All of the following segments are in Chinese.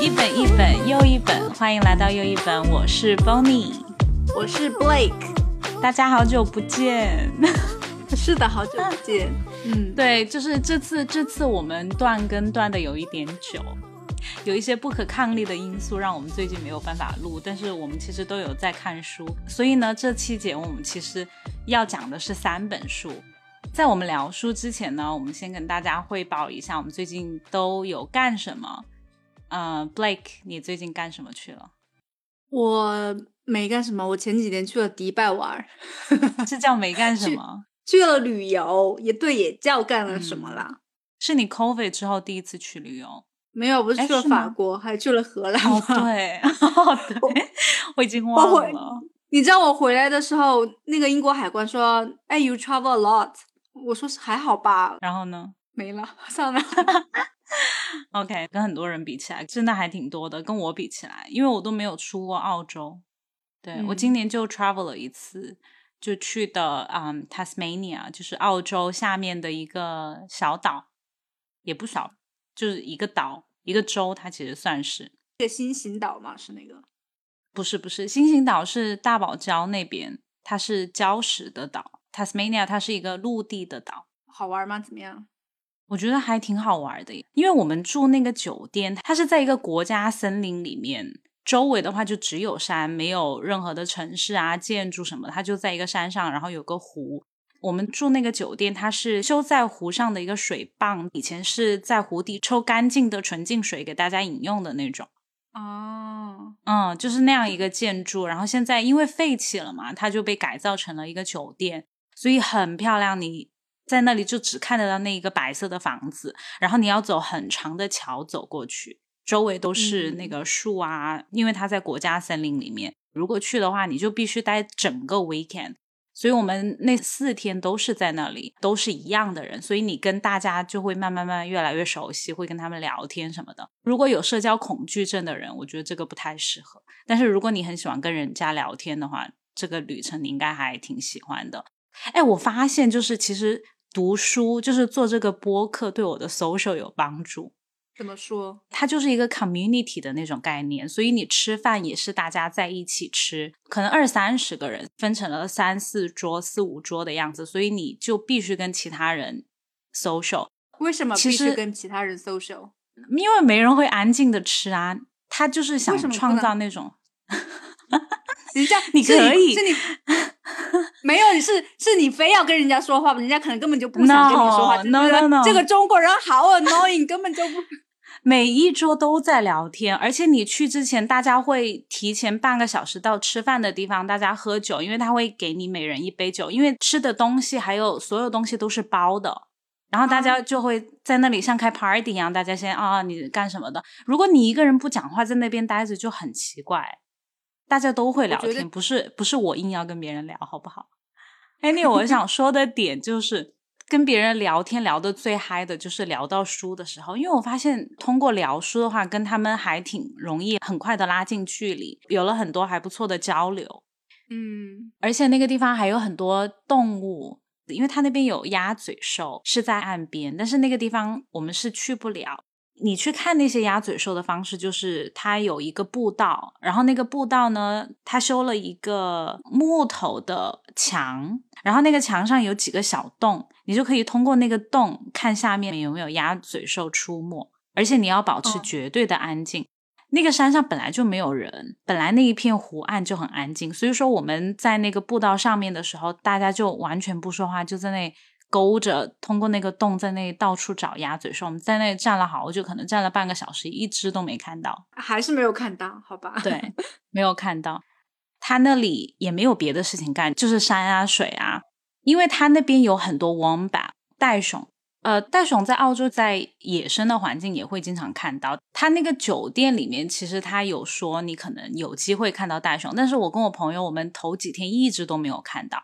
一本一本又一本，欢迎来到又一本，我是 Bonnie，我是 Blake，大家好久不见。是的，好久不见。嗯，对，就是这次这次我们断更断的有一点久，有一些不可抗力的因素让我们最近没有办法录，但是我们其实都有在看书，所以呢，这期节目我们其实要讲的是三本书。在我们聊书之前呢，我们先跟大家汇报一下我们最近都有干什么。呃，Blake，你最近干什么去了？我没干什么，我前几天去了迪拜玩，这 叫没干什么？去了旅游，也对，也叫干了什么啦？是你 COVID 之后第一次去旅游？没有，不是去了法国，还去了荷兰。哦，对，对，我已经忘了。你知道我回来的时候，那个英国海关说：“哎，You travel a lot。”我说是还好吧。然后呢？没了，算了。OK，跟很多人比起来，真的还挺多的。跟我比起来，因为我都没有出过澳洲，对我今年就 travel 了一次，就去的嗯 Tasmania，就是澳洲下面的一个小岛，也不少，就是一个岛，一个州，它其实算是。个新型岛嘛，是那个？不是不是，新型岛是大堡礁那边，它是礁石的岛。Tasmania 它是一个陆地的岛，好玩吗？怎么样？我觉得还挺好玩的，因为我们住那个酒店，它是在一个国家森林里面，周围的话就只有山，没有任何的城市啊、建筑什么，它就在一个山上，然后有个湖。我们住那个酒店，它是修在湖上的一个水泵，以前是在湖底抽干净的纯净水给大家饮用的那种。哦，嗯，就是那样一个建筑，然后现在因为废弃了嘛，它就被改造成了一个酒店，所以很漂亮。你。在那里就只看得到那一个白色的房子，然后你要走很长的桥走过去，周围都是那个树啊，因为它在国家森林里面。如果去的话，你就必须待整个 weekend。所以我们那四天都是在那里，都是一样的人，所以你跟大家就会慢慢慢慢越来越熟悉，会跟他们聊天什么的。如果有社交恐惧症的人，我觉得这个不太适合。但是如果你很喜欢跟人家聊天的话，这个旅程你应该还挺喜欢的。哎，我发现就是其实。读书就是做这个播客对我的 social 有帮助。怎么说？它就是一个 community 的那种概念，所以你吃饭也是大家在一起吃，可能二三十个人分成了三四桌、四五桌的样子，所以你就必须跟其他人 social。为什么必须跟其他人 social？因为没人会安静的吃啊。他就是想创造那种。人家 你可以是你 没有，是是你非要跟人家说话，人家可能根本就不想跟你说话。No no no，这个中国人好 annoying，根本就不。每一桌都在聊天，而且你去之前，大家会提前半个小时到吃饭的地方，大家喝酒，因为他会给你每人一杯酒，因为吃的东西还有所有东西都是包的，然后大家就会在那里像开 party 一样，大家先啊你干什么的？如果你一个人不讲话，在那边待着就很奇怪。大家都会聊天，不是不是我硬要跟别人聊，好不好？Annie，我想说的点就是跟别人聊天聊的最嗨的就是聊到书的时候，因为我发现通过聊书的话，跟他们还挺容易，很快的拉近距离，有了很多还不错的交流。嗯，而且那个地方还有很多动物，因为它那边有鸭嘴兽是在岸边，但是那个地方我们是去不了。你去看那些鸭嘴兽的方式，就是它有一个步道，然后那个步道呢，它修了一个木头的墙，然后那个墙上有几个小洞，你就可以通过那个洞看下面有没有鸭嘴兽出没，而且你要保持绝对的安静。那个山上本来就没有人，本来那一片湖岸就很安静，所以说我们在那个步道上面的时候，大家就完全不说话，就在那。勾着，通过那个洞在那里到处找鸭嘴兽。我们在那里站了好久，可能站了半个小时，一只都没看到，还是没有看到，好吧？对，没有看到。他那里也没有别的事情干，就是山啊水啊。因为他那边有很多 wombat 袋熊，呃，袋熊在澳洲在野生的环境也会经常看到。他那个酒店里面其实他有说你可能有机会看到袋熊，但是我跟我朋友我们头几天一直都没有看到。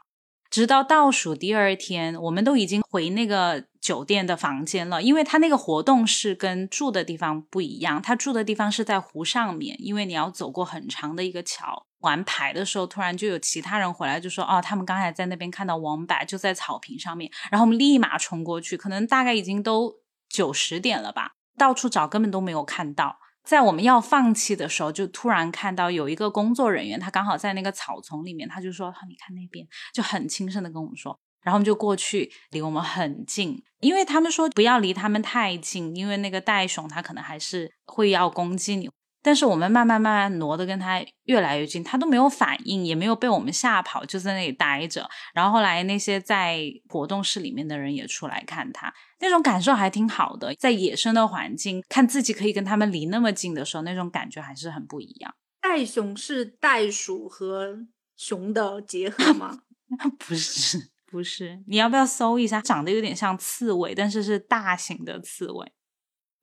直到倒数第二天，我们都已经回那个酒店的房间了，因为他那个活动是跟住的地方不一样，他住的地方是在湖上面，因为你要走过很长的一个桥。玩牌的时候，突然就有其他人回来，就说：“哦，他们刚才在那边看到王柏，就在草坪上面。”然后我们立马冲过去，可能大概已经都九十点了吧，到处找根本都没有看到。在我们要放弃的时候，就突然看到有一个工作人员，他刚好在那个草丛里面，他就说：“你看那边。”就很轻声的跟我们说。然后我们就过去，离我们很近，因为他们说不要离他们太近，因为那个袋熊它可能还是会要攻击你。但是我们慢慢慢慢挪的跟他越来越近，他都没有反应，也没有被我们吓跑，就在那里待着。然后后来那些在活动室里面的人也出来看他，那种感受还挺好的。在野生的环境，看自己可以跟他们离那么近的时候，那种感觉还是很不一样。袋熊是袋鼠和熊的结合吗？不是，不是。你要不要搜一下？长得有点像刺猬，但是是大型的刺猬。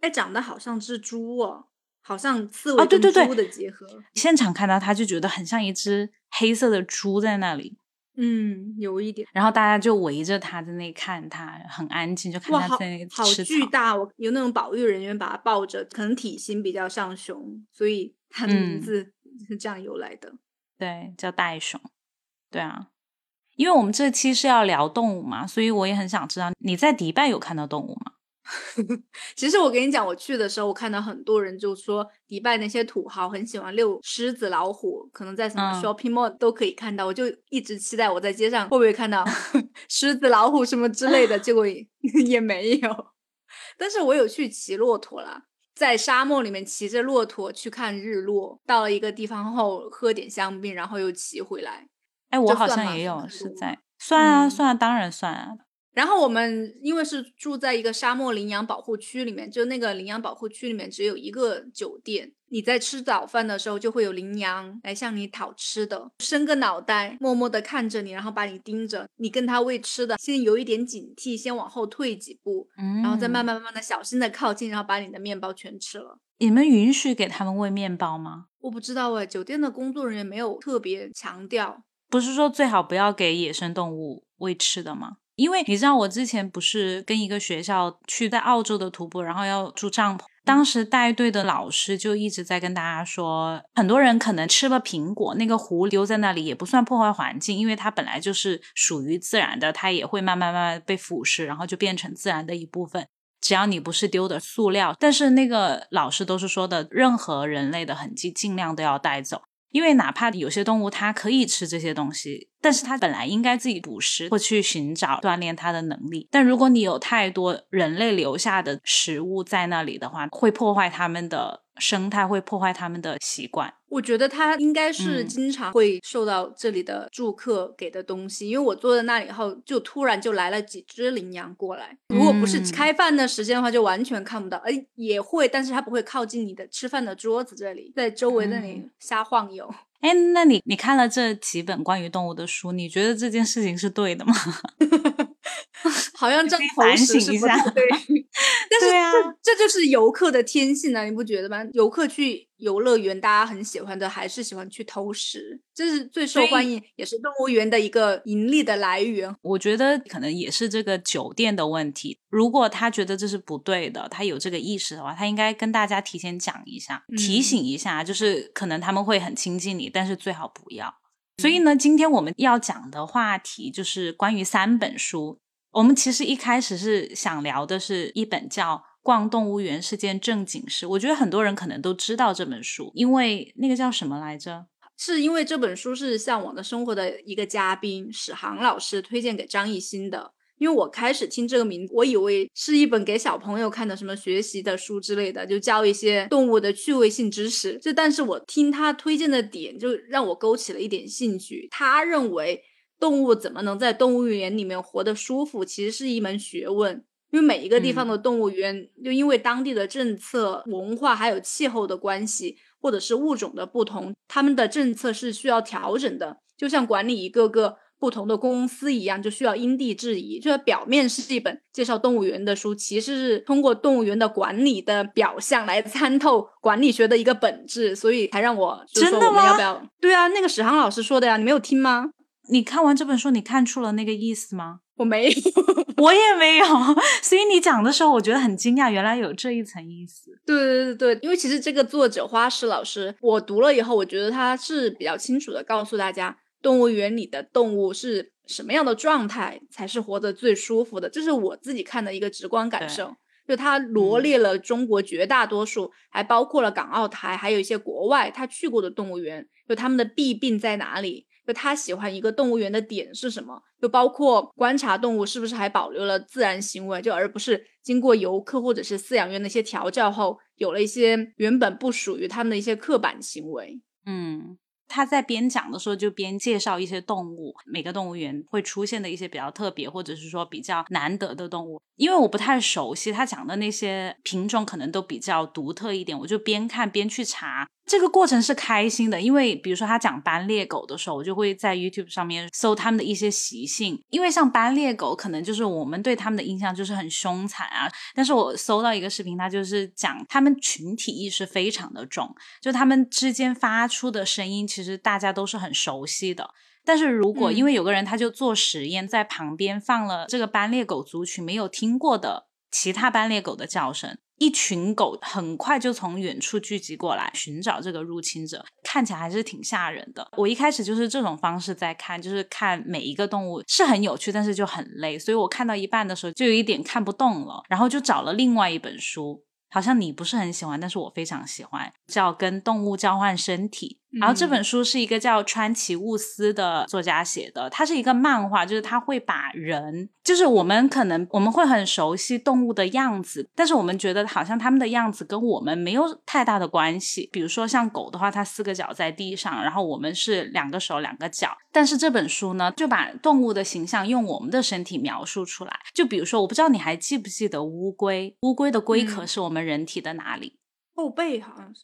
哎，长得好像只猪哦。好像刺猬跟猪的结合，现场看到它就觉得很像一只黑色的猪在那里。嗯，有一点。然后大家就围着它在那看它，很安静，就看它在那个吃好巨大！我有那种保育人员把它抱着，可能体型比较像熊，所以它的名字是这样由来的。对，叫袋熊。对啊，因为我们这期是要聊动物嘛，所以我也很想知道你在迪拜有看到动物吗？其实我跟你讲，我去的时候，我看到很多人就说，迪拜那些土豪很喜欢遛狮子、老虎，可能在什么 shopping mall 都可以看到。我就一直期待我在街上会不会看到 狮子、老虎什么之类的，结果也没有。但是我有去骑骆驼啦，在沙漠里面骑着骆驼去看日落，到了一个地方后喝点香槟，然后又骑回来。哎，我好像也有是在算啊算啊，当然算啊。然后我们因为是住在一个沙漠羚羊保护区里面，就那个羚羊保护区里面只有一个酒店。你在吃早饭的时候，就会有羚羊来向你讨吃的，伸个脑袋，默默地看着你，然后把你盯着。你跟它喂吃的，先有一点警惕，先往后退几步，嗯然后再慢慢慢慢的小心的靠近，然后把你的面包全吃了。你们允许给他们喂面包吗？我不知道哎，酒店的工作人员没有特别强调。不是说最好不要给野生动物喂吃的吗？因为你知道，我之前不是跟一个学校去在澳洲的徒步，然后要住帐篷。当时带队的老师就一直在跟大家说，很多人可能吃了苹果，那个核丢在那里也不算破坏环境，因为它本来就是属于自然的，它也会慢慢慢慢被腐蚀，然后就变成自然的一部分。只要你不是丢的塑料，但是那个老师都是说的，任何人类的痕迹尽量都要带走。因为哪怕有些动物它可以吃这些东西，但是它本来应该自己捕食或去寻找锻炼它的能力。但如果你有太多人类留下的食物在那里的话，会破坏它们的。生态会破坏它们的习惯。我觉得他应该是经常会受到这里的住客给的东西，因为我坐在那里后，就突然就来了几只羚羊过来。如果不是开饭的时间的话，就完全看不到。哎，也会，但是它不会靠近你的吃饭的桌子这里，在周围那里瞎晃悠。哎，那你你看了这几本关于动物的书，你觉得这件事情是对的吗？好像这反省一下，对，但是这这就是游客的天性啊，你不觉得吗？游客去游乐园，大家很喜欢的还是喜欢去偷食，这是最受欢迎，也是动物园的一个盈利的来源。我觉得可能也是这个酒店的问题。如果他觉得这是不对的，他有这个意识的话，他应该跟大家提前讲一下，提醒一下，就是可能他们会很亲近你，但是最好不要。所以呢，今天我们要讲的话题就是关于三本书。我们其实一开始是想聊的是一本叫《逛动物园是件正经事》，我觉得很多人可能都知道这本书，因为那个叫什么来着？是因为这本书是《向往的生活》的一个嘉宾史航老师推荐给张艺兴的。因为我开始听这个名字，我以为是一本给小朋友看的什么学习的书之类的，就教一些动物的趣味性知识。就但是我听他推荐的点，就让我勾起了一点兴趣。他认为。动物怎么能在动物园里面活得舒服？其实是一门学问，因为每一个地方的动物园，就因为当地的政策、文化还有气候的关系，或者是物种的不同，他们的政策是需要调整的。就像管理一个个不同的公司一样，就需要因地制宜。就是表面是一本介绍动物园的书，其实是通过动物园的管理的表象来参透管理学的一个本质，所以才让我就说我们？要不要？对啊，那个史航老师说的呀，你没有听吗？你看完这本书，你看出了那个意思吗？我没有，我也没有。所以你讲的时候，我觉得很惊讶，原来有这一层意思。对对对对，因为其实这个作者花石老师，我读了以后，我觉得他是比较清楚的告诉大家，动物园里的动物是什么样的状态才是活得最舒服的，这是我自己看的一个直观感受。就他罗列了中国绝大多数，还包括了港澳台，还有一些国外他去过的动物园，就他们的弊病在哪里？就他喜欢一个动物园的点是什么？就包括观察动物是不是还保留了自然行为，就而不是经过游客或者是饲养员的一些调教后，有了一些原本不属于他们的一些刻板行为。嗯。他在边讲的时候就边介绍一些动物，每个动物园会出现的一些比较特别或者是说比较难得的动物。因为我不太熟悉他讲的那些品种，可能都比较独特一点，我就边看边去查。这个过程是开心的，因为比如说他讲斑鬣狗的时候，我就会在 YouTube 上面搜他们的一些习性。因为像斑鬣狗，可能就是我们对他们的印象就是很凶残啊。但是我搜到一个视频，它就是讲他们群体意识非常的重，就他们之间发出的声音，其实大家都是很熟悉的。但是如果因为有个人他就做实验，在旁边放了这个斑鬣狗族群没有听过的其他斑鬣狗的叫声。一群狗很快就从远处聚集过来寻找这个入侵者，看起来还是挺吓人的。我一开始就是这种方式在看，就是看每一个动物是很有趣，但是就很累，所以我看到一半的时候就有一点看不动了，然后就找了另外一本书，好像你不是很喜欢，但是我非常喜欢，叫《跟动物交换身体》。然后这本书是一个叫川崎悟司的作家写的，它是一个漫画，就是他会把人，就是我们可能我们会很熟悉动物的样子，但是我们觉得好像他们的样子跟我们没有太大的关系。比如说像狗的话，它四个脚在地上，然后我们是两个手两个脚。但是这本书呢，就把动物的形象用我们的身体描述出来。就比如说，我不知道你还记不记得乌龟，乌龟的龟壳是我们人体的哪里？后背好像是。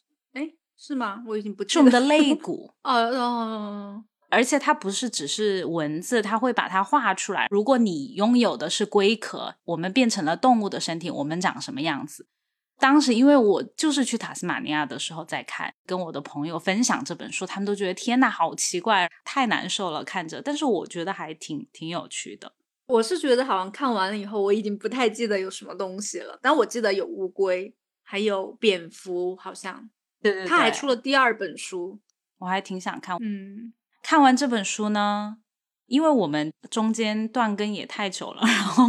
是吗？我已经不是我们的肋 骨哦哦，而且它不是只是文字，它会把它画出来。如果你拥有的是龟壳，我们变成了动物的身体，我们长什么样子？当时因为我就是去塔斯马尼亚的时候在看，跟我的朋友分享这本书，他们都觉得天呐，好奇怪，太难受了看着。但是我觉得还挺挺有趣的。我是觉得好像看完了以后，我已经不太记得有什么东西了，但我记得有乌龟，还有蝙蝠，好像。对对，他还出了第二本书，我还挺想看。嗯，看完这本书呢，因为我们中间断更也太久了，然后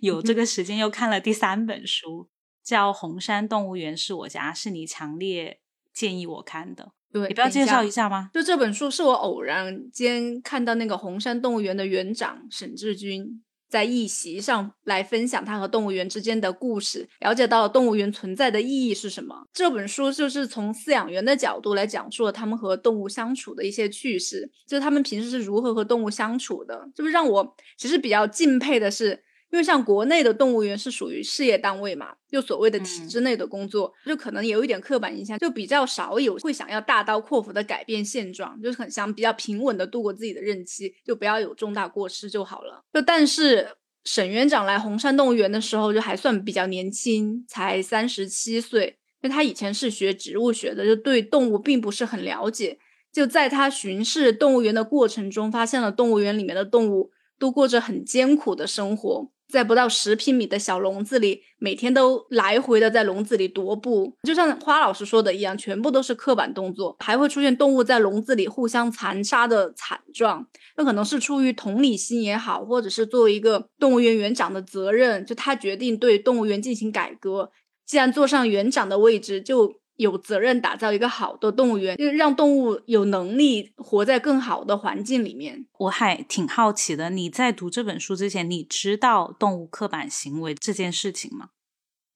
有这个时间又看了第三本书，叫《红山动物园是我家》，是你强烈建议我看的。对，你不要介绍一下吗？就这本书是我偶然间看到那个红山动物园的园长沈志军。在一席上来分享他和动物园之间的故事，了解到动物园存在的意义是什么。这本书就是从饲养员的角度来讲述了他们和动物相处的一些趣事，就是他们平时是如何和动物相处的。就是让我其实比较敬佩的是。因为像国内的动物园是属于事业单位嘛，就所谓的体制内的工作，就可能有一点刻板印象，就比较少有会想要大刀阔斧的改变现状，就是很想比较平稳的度过自己的任期，就不要有重大过失就好了。就但是沈园长来红山动物园的时候，就还算比较年轻，才三十七岁，因为他以前是学植物学的，就对动物并不是很了解。就在他巡视动物园的过程中，发现了动物园里面的动物都过着很艰苦的生活。在不到十平米的小笼子里，每天都来回的在笼子里踱步，就像花老师说的一样，全部都是刻板动作，还会出现动物在笼子里互相残杀的惨状。那可能是出于同理心也好，或者是作为一个动物园园长的责任，就他决定对动物园进行改革。既然坐上园长的位置，就。有责任打造一个好的动物园，让动物有能力活在更好的环境里面。我还挺好奇的，你在读这本书之前，你知道动物刻板行为这件事情吗？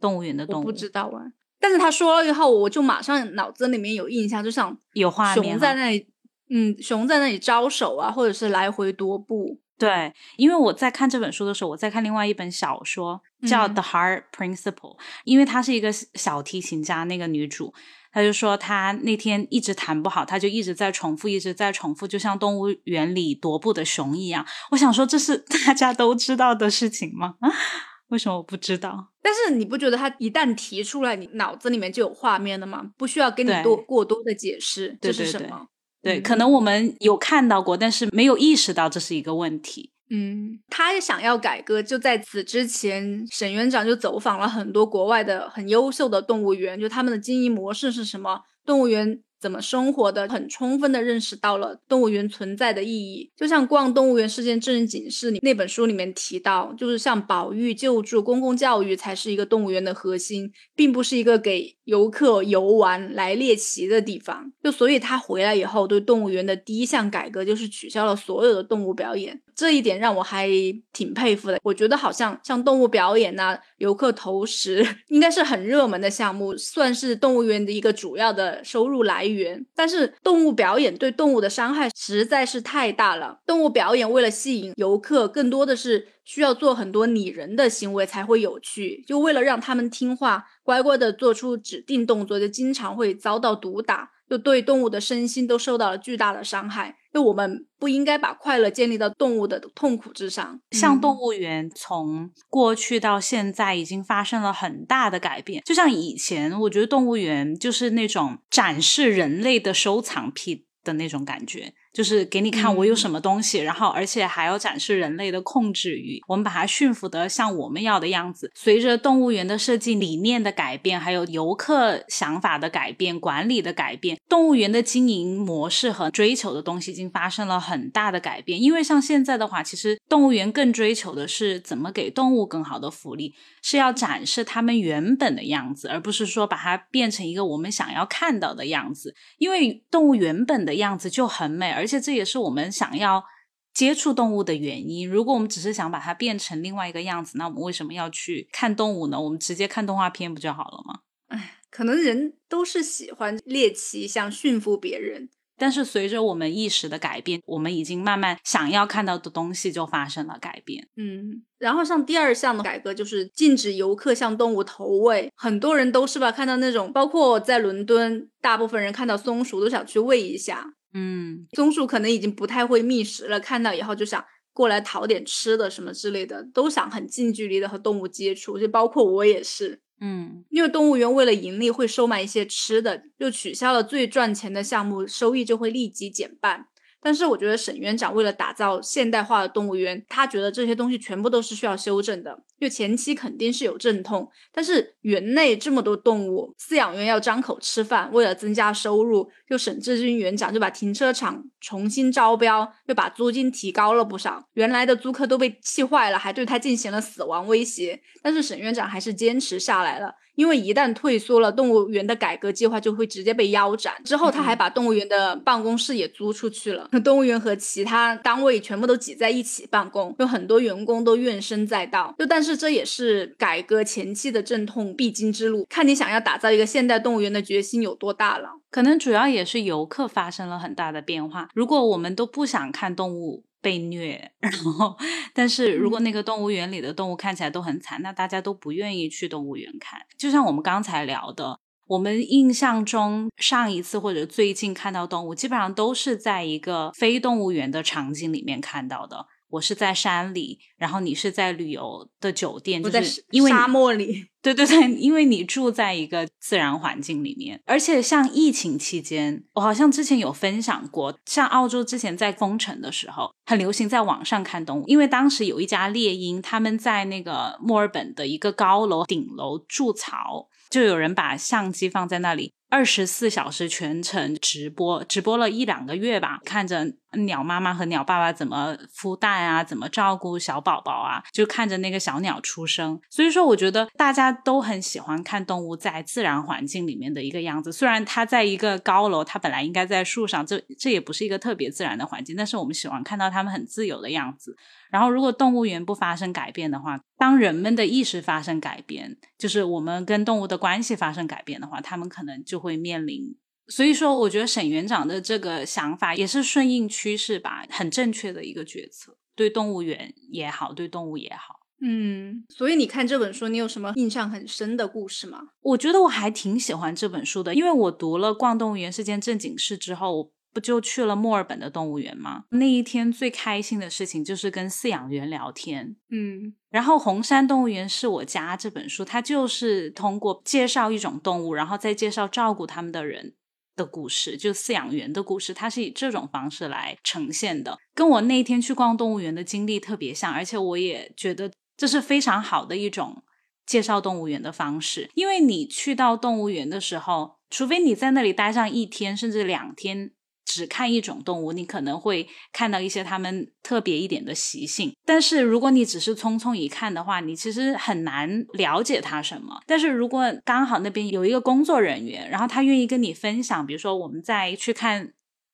动物园的动物不知道啊。但是他说了以后，我就马上脑子里面有印象，就像有画面，熊在那里，嗯，熊在那里招手啊，或者是来回踱步。对，因为我在看这本书的时候，我在看另外一本小说，叫《The Heart Principle》，因为她是一个小提琴家，那个女主，她就说她那天一直弹不好，她就一直在重复，一直在重复，就像动物园里踱步的熊一样。我想说，这是 大家都知道的事情吗？为什么我不知道？但是你不觉得他一旦提出来，你脑子里面就有画面了吗？不需要跟你多过多的解释，这是什么？对，可能我们有看到过，但是没有意识到这是一个问题。嗯，他也想要改革。就在此之前，沈园长就走访了很多国外的很优秀的动物园，就他们的经营模式是什么，动物园。怎么生活的，很充分的认识到了动物园存在的意义。就像《逛动物园事件证人警示》里那本书里面提到，就是像保育、救助、公共教育才是一个动物园的核心，并不是一个给游客游玩来猎奇的地方。就所以他回来以后，对动物园的第一项改革就是取消了所有的动物表演。这一点让我还挺佩服的。我觉得好像像动物表演呐、游客投食，应该是很热门的项目，算是动物园的一个主要的收入来源。但是动物表演对动物的伤害实在是太大了。动物表演为了吸引游客，更多的是需要做很多拟人的行为才会有趣。就为了让他们听话，乖乖的做出指定动作，就经常会遭到毒打。就对动物的身心都受到了巨大的伤害。就我们不应该把快乐建立到动物的痛苦之上。像动物园从过去到现在已经发生了很大的改变。就像以前，我觉得动物园就是那种展示人类的收藏癖的那种感觉。就是给你看我有什么东西，然后而且还要展示人类的控制欲，我们把它驯服的像我们要的样子。随着动物园的设计理念的改变，还有游客想法的改变、管理的改变，动物园的经营模式和追求的东西已经发生了很大的改变。因为像现在的话，其实动物园更追求的是怎么给动物更好的福利，是要展示它们原本的样子，而不是说把它变成一个我们想要看到的样子。因为动物原本的样子就很美，而且这也是我们想要接触动物的原因。如果我们只是想把它变成另外一个样子，那我们为什么要去看动物呢？我们直接看动画片不就好了吗？哎，可能人都是喜欢猎奇，想驯服别人。但是随着我们意识的改变，我们已经慢慢想要看到的东西就发生了改变。嗯，然后像第二项的改革就是禁止游客向动物投喂。很多人都是吧，看到那种，包括在伦敦，大部分人看到松鼠都想去喂一下。嗯，松鼠可能已经不太会觅食了，看到以后就想过来讨点吃的什么之类的，都想很近距离的和动物接触，就包括我也是。嗯，因为动物园为了盈利会收买一些吃的，就取消了最赚钱的项目，收益就会立即减半。但是我觉得沈园长为了打造现代化的动物园，他觉得这些东西全部都是需要修正的。就前期肯定是有阵痛，但是园内这么多动物，饲养员要张口吃饭，为了增加收入，就沈志军园长就把停车场重新招标，又把租金提高了不少。原来的租客都被气坏了，还对他进行了死亡威胁。但是沈园长还是坚持下来了。因为一旦退缩了，动物园的改革计划就会直接被腰斩。之后，他还把动物园的办公室也租出去了，动物园和其他单位全部都挤在一起办公，有很多员工都怨声载道。就但是这也是改革前期的阵痛必经之路，看你想要打造一个现代动物园的决心有多大了。可能主要也是游客发生了很大的变化。如果我们都不想看动物。被虐，然后，但是如果那个动物园里的动物看起来都很惨，那大家都不愿意去动物园看。就像我们刚才聊的，我们印象中上一次或者最近看到动物，基本上都是在一个非动物园的场景里面看到的。我是在山里，然后你是在旅游的酒店，就是因为沙漠里。对对对，因为你住在一个自然环境里面，而且像疫情期间，我好像之前有分享过，像澳洲之前在封城的时候，很流行在网上看动物，因为当时有一家猎鹰，他们在那个墨尔本的一个高楼顶楼筑巢，就有人把相机放在那里。二十四小时全程直播，直播了一两个月吧，看着鸟妈妈和鸟爸爸怎么孵蛋啊，怎么照顾小宝宝啊，就看着那个小鸟出生。所以说，我觉得大家都很喜欢看动物在自然环境里面的一个样子。虽然它在一个高楼，它本来应该在树上，这这也不是一个特别自然的环境，但是我们喜欢看到它们很自由的样子。然后，如果动物园不发生改变的话，当人们的意识发生改变，就是我们跟动物的关系发生改变的话，他们可能就会面临。所以说，我觉得沈园长的这个想法也是顺应趋势吧，很正确的一个决策。对动物园也好，对动物也好。嗯，所以你看这本书，你有什么印象很深的故事吗？我觉得我还挺喜欢这本书的，因为我读了《逛动物园是件正经事》之后。不就去了墨尔本的动物园吗？那一天最开心的事情就是跟饲养员聊天。嗯，然后《红山动物园是我家》这本书，它就是通过介绍一种动物，然后再介绍照顾他们的人的故事，就饲养员的故事，它是以这种方式来呈现的，跟我那一天去逛动物园的经历特别像，而且我也觉得这是非常好的一种介绍动物园的方式，因为你去到动物园的时候，除非你在那里待上一天甚至两天。只看一种动物，你可能会看到一些它们特别一点的习性。但是如果你只是匆匆一看的话，你其实很难了解它什么。但是如果刚好那边有一个工作人员，然后他愿意跟你分享，比如说我们在去看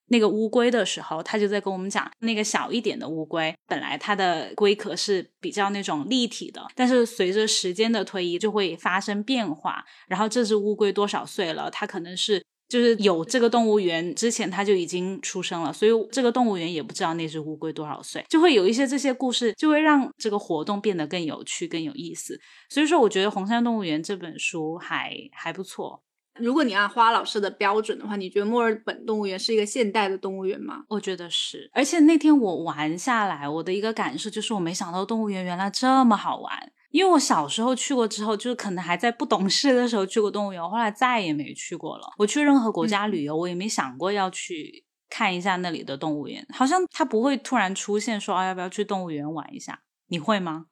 那个乌龟的时候，他就在跟我们讲，那个小一点的乌龟本来它的龟壳是比较那种立体的，但是随着时间的推移就会发生变化。然后这只乌龟多少岁了？它可能是。就是有这个动物园之前，它就已经出生了，所以这个动物园也不知道那只乌龟多少岁，就会有一些这些故事，就会让这个活动变得更有趣、更有意思。所以说，我觉得《红山动物园》这本书还还不错。如果你按花老师的标准的话，你觉得墨尔本动物园是一个现代的动物园吗？我觉得是。而且那天我玩下来，我的一个感受就是，我没想到动物园原来这么好玩。因为我小时候去过之后，就是可能还在不懂事的时候去过动物园，后来再也没去过了。我去任何国家旅游，我也没想过要去看一下那里的动物园。好像它不会突然出现说啊，要不要去动物园玩一下？你会吗？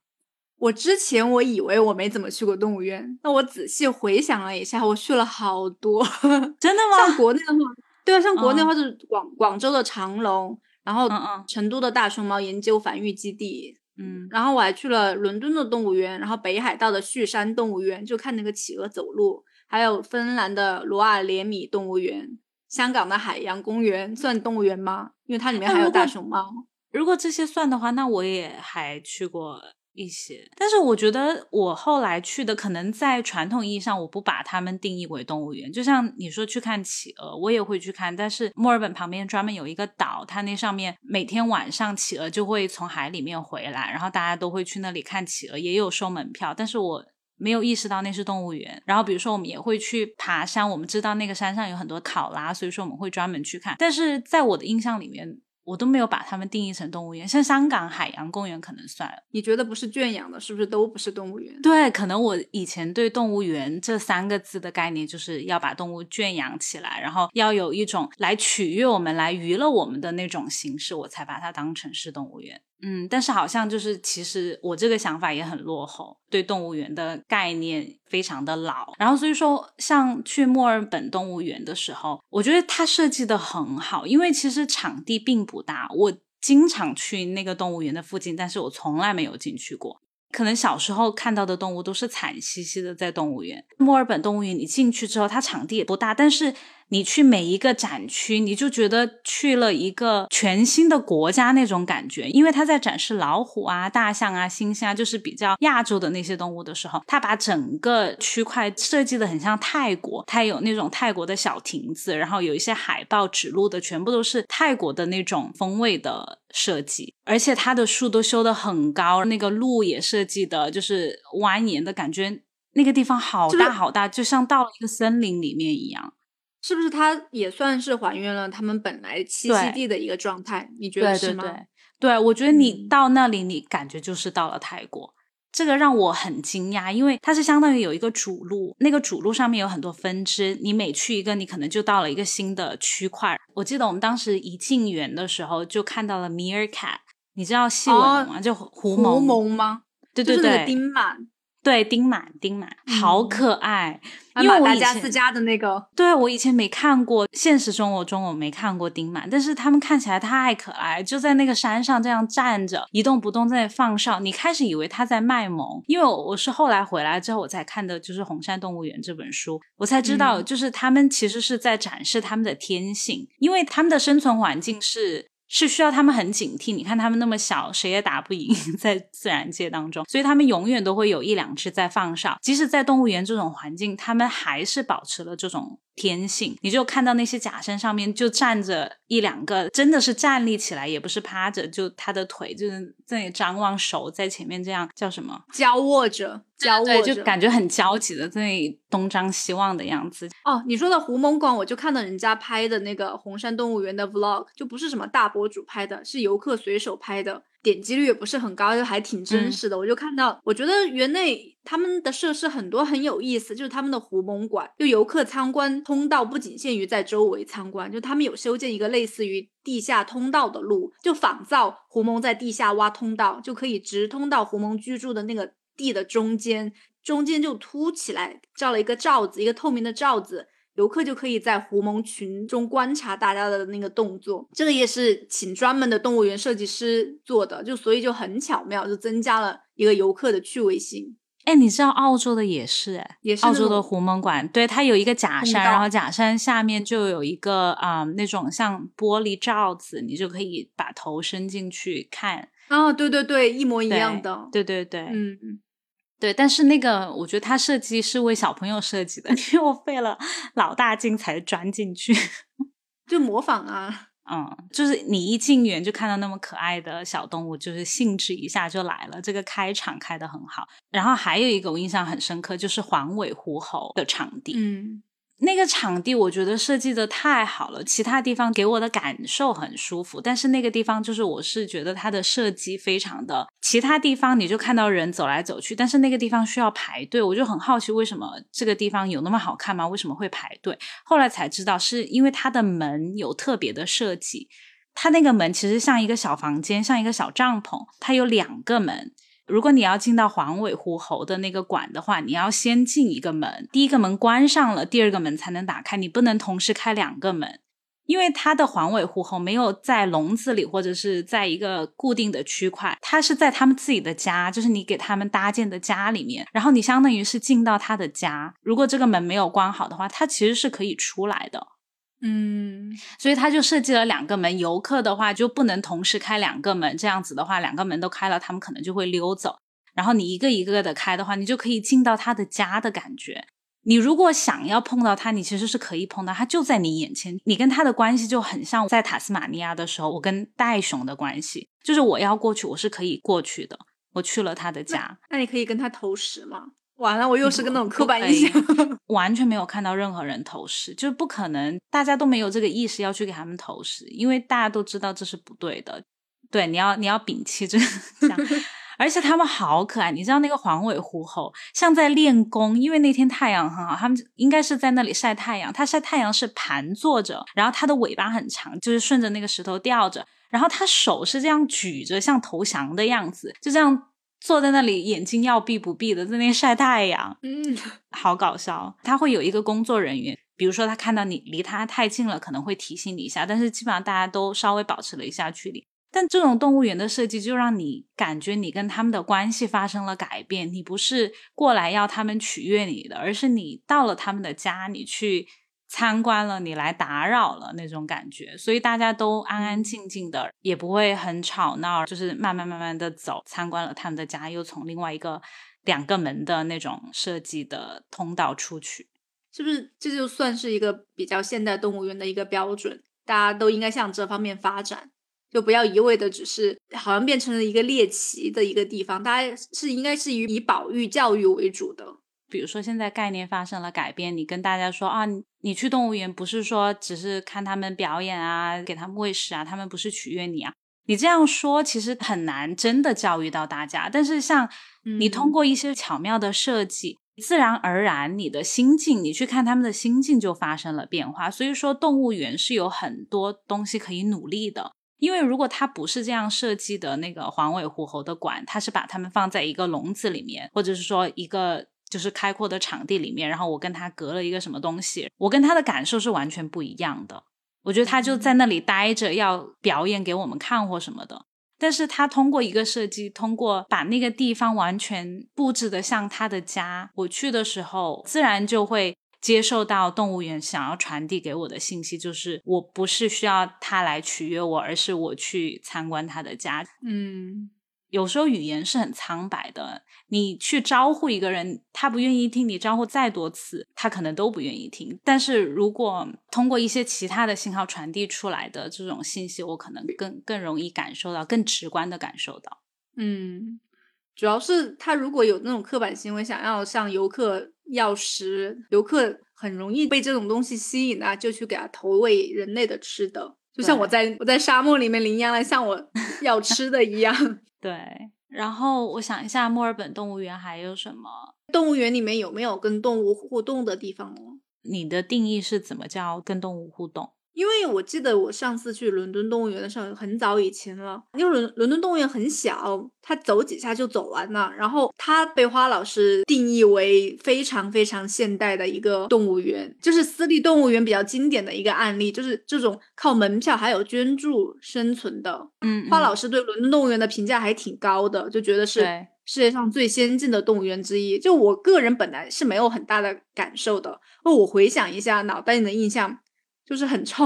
我之前我以为我没怎么去过动物园，那我仔细回想了一下，我去了好多。真的吗？像国内的话，对啊，像国内的话就是广广州的长隆，然后成都的大熊猫研究繁育基地。嗯，然后我还去了伦敦的动物园，然后北海道的旭山动物园，就看那个企鹅走路，还有芬兰的罗尔连米动物园，香港的海洋公园算动物园吗？因为它里面还有大熊猫。如果这些算的话，那我也还去过。一些，但是我觉得我后来去的可能在传统意义上，我不把它们定义为动物园。就像你说去看企鹅，我也会去看。但是墨尔本旁边专门有一个岛，它那上面每天晚上企鹅就会从海里面回来，然后大家都会去那里看企鹅，也有收门票。但是我没有意识到那是动物园。然后比如说我们也会去爬山，我们知道那个山上有很多考拉，所以说我们会专门去看。但是在我的印象里面。我都没有把它们定义成动物园，像香港海洋公园可能算。你觉得不是圈养的，是不是都不是动物园？对，可能我以前对动物园这三个字的概念，就是要把动物圈养起来，然后要有一种来取悦我们、来娱乐我们的那种形式，我才把它当成是动物园。嗯，但是好像就是，其实我这个想法也很落后，对动物园的概念非常的老。然后所以说，像去墨尔本动物园的时候，我觉得它设计的很好，因为其实场地并不大。我经常去那个动物园的附近，但是我从来没有进去过。可能小时候看到的动物都是惨兮兮的，在动物园。墨尔本动物园你进去之后，它场地也不大，但是。你去每一个展区，你就觉得去了一个全新的国家那种感觉，因为他在展示老虎啊、大象啊、猩猩啊，就是比较亚洲的那些动物的时候，他把整个区块设计的很像泰国，它有那种泰国的小亭子，然后有一些海报指路的，全部都是泰国的那种风味的设计，而且它的树都修得很高，那个路也设计的就是蜿蜒的感觉，那个地方好大好大，就像到了一个森林里面一样。是不是它也算是还原了他们本来栖息地的一个状态？你觉得是吗？对，我觉得你到那里，你感觉就是到了泰国，这个让我很惊讶，因为它是相当于有一个主路，那个主路上面有很多分支，你每去一个，你可能就到了一个新的区块。我记得我们当时一进园的时候，就看到了 meerkat，你知道细纹吗？就狐獴吗？对对对，丁满。对，丁满，丁满，好可爱。因为我以前自家的那个，对我以前没看过，现实生活中我没看过丁满，但是他们看起来太可爱，就在那个山上这样站着，一动不动在放哨。你开始以为他在卖萌，因为我是后来回来之后我才看的，就是《红山动物园》这本书，我才知道，就是他们其实是在展示他们的天性，因为他们的生存环境是。是需要他们很警惕，你看他们那么小，谁也打不赢，在自然界当中，所以他们永远都会有一两只在放哨，即使在动物园这种环境，他们还是保持了这种。天性，你就看到那些假山上面就站着一两个，真的是站立起来，也不是趴着，就他的腿就是在那里张望，手在前面，这样叫什么？交握着，交握着，就感觉很焦急的在那里东张西望的样子。哦，你说的狐獴馆，我就看到人家拍的那个红山动物园的 vlog，就不是什么大博主拍的，是游客随手拍的。点击率也不是很高，就还挺真嗯实的。我就看到，我觉得园内他们的设施很多很有意思，就是他们的狐獴馆，就游客参观通道不仅限于在周围参观，就他们有修建一个类似于地下通道的路，就仿造狐獴在地下挖通道，就可以直通到狐獴居住的那个地的中间，中间就凸起来，罩了一个罩子，一个透明的罩子。游客就可以在狐獴群中观察大家的那个动作，这个也是请专门的动物园设计师做的，就所以就很巧妙，就增加了一个游客的趣味性。哎，你知道澳洲的也是哎，也是澳洲的狐獴馆，对，它有一个假山，然后假山下面就有一个啊、那种像玻璃罩子，你就可以把头伸进去看。啊，对对对，一模一样的。对对对，嗯，嗯对，但是那个我觉得它设计是为小朋友设计的，因为我费了老大劲才钻进去。就模仿啊。嗯，就是你一进园就看到那么可爱的小动物，就是兴致一下就来了。这个开场开的很好。然后还有一个我印象很深刻，就是黄尾狐猴的场地。嗯那个场地我觉得设计的太好了，其他地方给我的感受很舒服，但是那个地方就是我是觉得它的设计非常的，其他地方你就看到人走来走去，但是那个地方需要排队，我就很好奇为什么这个地方有那么好看吗？为什么会排队？后来才知道是因为它的门有特别的设计，它那个门其实像一个小房间，像一个小帐篷，它有两个门。如果你要进到黄尾狐猴的那个馆的话，你要先进一个门，第一个门关上了，第二个门才能打开，你不能同时开两个门。因为它的黄尾狐猴没有在笼子里，或者是在一个固定的区块，它是在他们自己的家，就是你给他们搭建的家里面，然后你相当于是进到他的家。如果这个门没有关好的话，它其实是可以出来的。嗯所以他就设计了两个门，游客的话就不能同时开两个门，这样子的话，两个门都开了，他们可能就会溜走。然后你一个一个的开的话，你就可以进到他的家的感觉。你如果想要碰到他，你其实是可以碰到他，就在你眼前。你跟他的关系就很像在塔斯马尼亚的时候，我跟袋熊的关系，就是我要过去，我是可以过去的。我去了他的家，那你可以跟他投食吗？完了，我又是个那种刻板印象。完全没有看到任何人投食，就是不可能，大家都没有这个意识要去给他们投食，因为大家都知道这是不对的。对，你要你要摒弃这个这样。而且他们好可爱，你知道那个黄尾狐猴像在练功，因为那天太阳很好，他们应该是在那里晒太阳。它晒太阳是盘坐着，然后它的尾巴很长，就是顺着那个石头吊着，然后它手是这样举着，像投降的样子，就这样坐在那里，眼睛要闭不闭的在那晒太阳。嗯 好搞笑。他会有一个工作人员，比如说他看到你离他太近了，可能会提醒你一下，但是基本上大家都稍微保持了一下距离。但这种动物园的设计就让你感觉你跟他们的关系发生了改变，你不是过来要他们取悦你的，而是你到了他们的家，你去参观了，你来打扰了那种感觉，所以大家都安安静静的，也不会很吵闹，就是慢慢慢慢的走，参观了他们的家，又从另外一个两个门的那种设计的通道出去。是不是这就算是一个比较现代动物园的一个标准？大家都应该向这方面发展，就不要一味的只是好像变成了一个猎奇的一个地方，大家是应该是以以保育教育为主的。比如说，现在概念发生了改变，你跟大家说啊，你你去动物园不是说只是看他们表演啊，给他们喂食啊，他们不是取悦你啊。你这样说其实很难真的教育到大家，但是像你通嗯过一些巧妙的设计，自然而然你的心境，你去看他们的心境就发生了变化。所以说，动物园是有很多东西可以努力的。因为如果它不是这样设计的，那个黄尾狐猴的馆，它是把它们放在一个笼子里面，或者是说一个就是开阔的场地里面，然后我跟他隔了一个什么东西，我跟他的感受是完全不一样的。我觉得他就在那里待着，要表演给我们看或什么的。但是他通过一个设计，通过把那个地方完全布置的像他的家，我去的时候自然就会接受到动物园想要传递给我的信息，就是我不是需要他来取悦我，而是我去参观他的家。嗯有时候语言是很苍白的，你去招呼一个人，他不愿意听，你招呼再多次，他可能都不愿意听。但是如果通过一些其他的信号传递出来的这种信息，我可能更更容易感受到，更直观的感受到。嗯，主要是他如果有那种刻板行为，想要向游客要食，游客很容易被这种东西吸引啊，就去给他投喂人类的吃的。就像我在我在沙漠里面羚羊来向我要吃的一样。对，然后我想一下，墨尔本动物园还有什么？动物园里面有没有跟动物互动的地方呢？你的定义是怎么叫跟动物互动？因为我记得我上次去伦敦动物园的时候，很早以前了。因为伦伦敦动物园很小，它走几下就走完了。然后它被花老师定义为非常非常现代的一个动物园，就是私立动物园比较经典的一个案例，就是这种靠门票还有捐助生存的。嗯，花老师对伦敦动物园的评价还挺高的，就觉得是世界上最先进的动物园之一。就我个人本来是没有很大的感受的，哦我回想一下脑袋里的印象。就是很臭，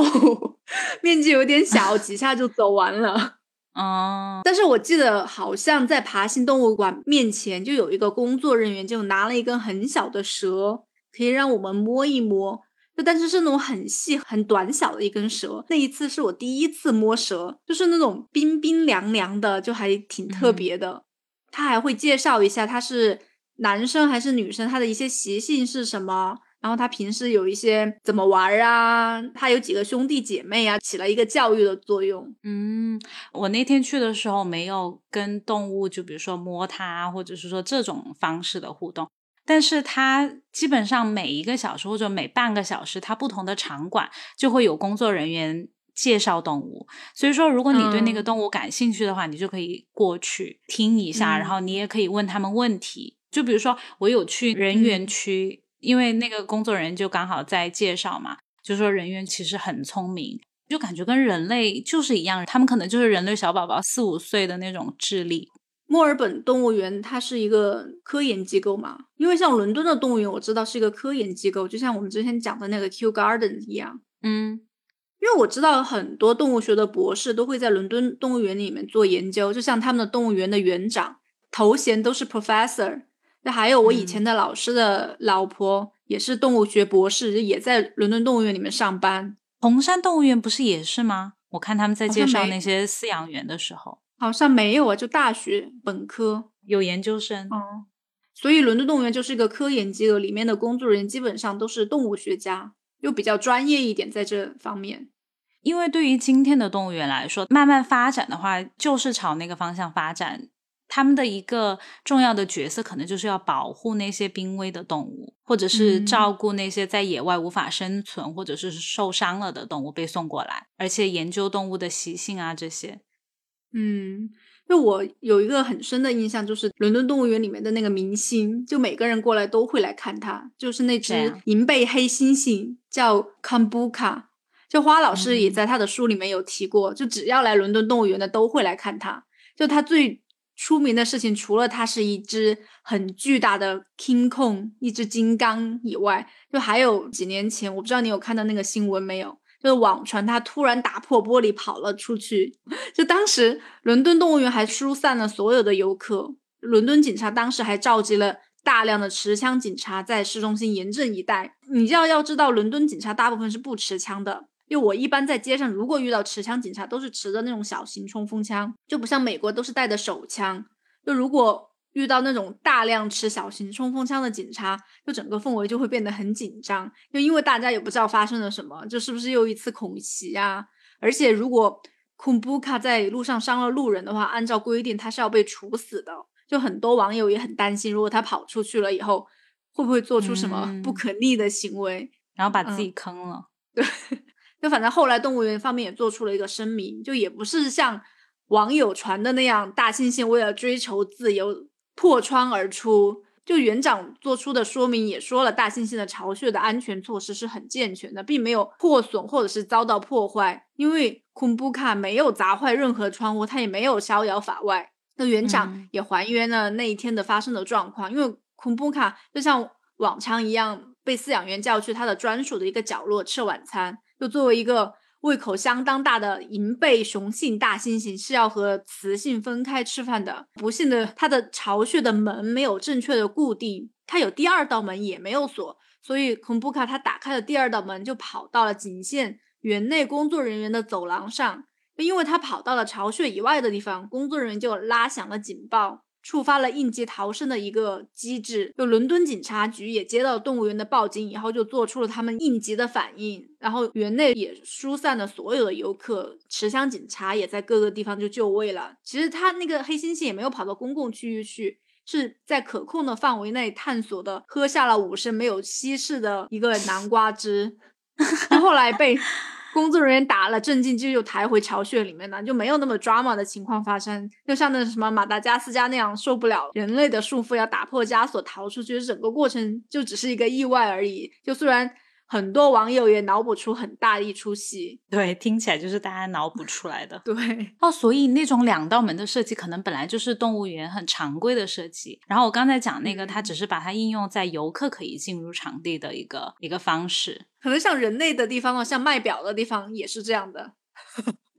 面积有点小，几下就走完了。哦，但是我记得好像在爬行动物馆面前就有一个工作人员，就拿了一根很小的蛇，可以让我们摸一摸。就但是是那种很细、很短小的一根蛇。那一次是我第一次摸蛇，就是那种冰冰凉凉的，就还挺特别的。他还会介绍一下他是男生还是女生，他的一些习性是什么。然后他平时有一些怎么玩啊？他有几个兄弟姐妹啊？起了一个教育的作用。嗯，我那天去的时候没有跟动物，就比如说摸它，或者是说这种方式的互动。但是它基本上每一个小时或者每半个小时，它不同的场馆就会有工作人员介绍动物。所以说，如果你对那个动物感兴趣的话，你就可以过去听一下，然后你也可以问他们问题。就比如说，我有去人员区。因为那个工作人员就刚好在介绍嘛，就说人猿其实很聪明，就感觉跟人类就是一样，他们可能就是人类小宝宝四五岁的那种智力。墨尔本动物园它是一个科研机构嘛，因为像伦敦的动物园我知道是一个科研机构，就像我们之前讲的那个 Kew Garden 一样。嗯，因为我知道很多动物学的博士都会在伦敦动物园里面做研究，就像他们的动物园的园长头衔都是 Professor。那还有我以前的老师的老婆也是动物学博士，也在伦敦动物园里面上班。红山动物园不是也是吗？我看他们在介绍那些饲养员的时候，好像没有啊，就大学本科有研究生。哦，所以伦敦动物园就是一个科研机构，里面的工作人员基本上都是动物学家，又比较专业一点在这方面。因为对于今天的动物园来说，慢慢发展的话，就是朝那个方向发展。他们的一个重要的角色，可能就是要保护那些濒危的动物，或者是照顾那些在野外无法生存或者是受伤了的动物被送过来，而且研究动物的习性啊这些。嗯，就我有一个很深的印象，就是伦敦动物园里面的那个明星，就每个人过来都会来看它，就是那只银背黑猩猩，叫 Kambuka。就花老师也在他的书里面有提过，就只要来伦敦动物园的都会来看它，就它最。出名的事情，除了它是一只很巨大的 King Kong，一只金刚以外，就还有几年前，我不知道你有看到那个新闻没有？就是网传它突然打破玻璃跑了出去，就当时伦敦动物园还疏散了所有的游客，伦敦警察当时还召集了大量的持枪警察在市中心严阵以待。你要要知道，伦敦警察大部分是不持枪的。就我一般在街上，如果遇到持枪警察，都是持着那种小型冲锋枪，就不像美国都是带的手枪。就如果遇到那种大量持小型冲锋枪的警察，就整个氛围就会变得很紧张。就因为大家也不知道发生了什么，就是不是又一次恐袭呀？而且如果库布卡在路上伤了路人的话，按照规定他是要被处死的。就很多网友也很担心，如果他跑出去了以后，会不会做出什么不可逆的行为，然后把自己坑了？对。就反正后来动物园方面也做出了一个声明，就也不是像网友传的那样，大猩猩为了追求自由破窗而出。就园长做出的说明也说了，大猩猩的巢穴的安全措施是很健全的，并没有破损或者是遭到破坏。因为昆布卡没有砸坏任何窗户，他也没有逍遥法外。那园长也还原了那一天的发生的状况，因为昆布卡就像往常一样被饲养员叫去他的专属的一个角落吃晚餐。就作为一个胃口相当大的银背雄性大猩猩，是要和雌性分开吃饭的。不幸的，它的巢穴的门没有正确的固定，它有第二道门也没有锁，所以孔布卡他打开了第二道门，就跑到了仅限园内工作人员的走廊上。因为他跑到了巢穴以外的地方，工作人员就拉响了警报。触发了应急逃生的一个机制。就伦敦警察局也接到动物园的报警以后，就做出了他们应急的反应，然后园内也疏散了所有的游客，持枪警察也在各个地方就就位了。其实他那个黑猩猩也没有跑到公共区域去。是在可控的范围内探索的，喝下了五升没有稀释的一个南瓜汁，后来被工作人员打了镇静剂，又抬回巢穴里面了，就没有那么 drama 的情况发生。就像那什么马达加斯加那样，受不了人类的束缚，要打破枷锁逃出去，整个过程就只是一个意外而已。就虽然。很多网友也脑补出很大一出戏，对，听起来就是大家脑补出来的。对哦，所以那种两道门的设计，可能本来就是动物园很常规的设计。然后我刚才讲那个，它只是把它应用在游客可以进入场地的一个一个方式。可能像人类的地方哦，像卖表的地方也是这样的。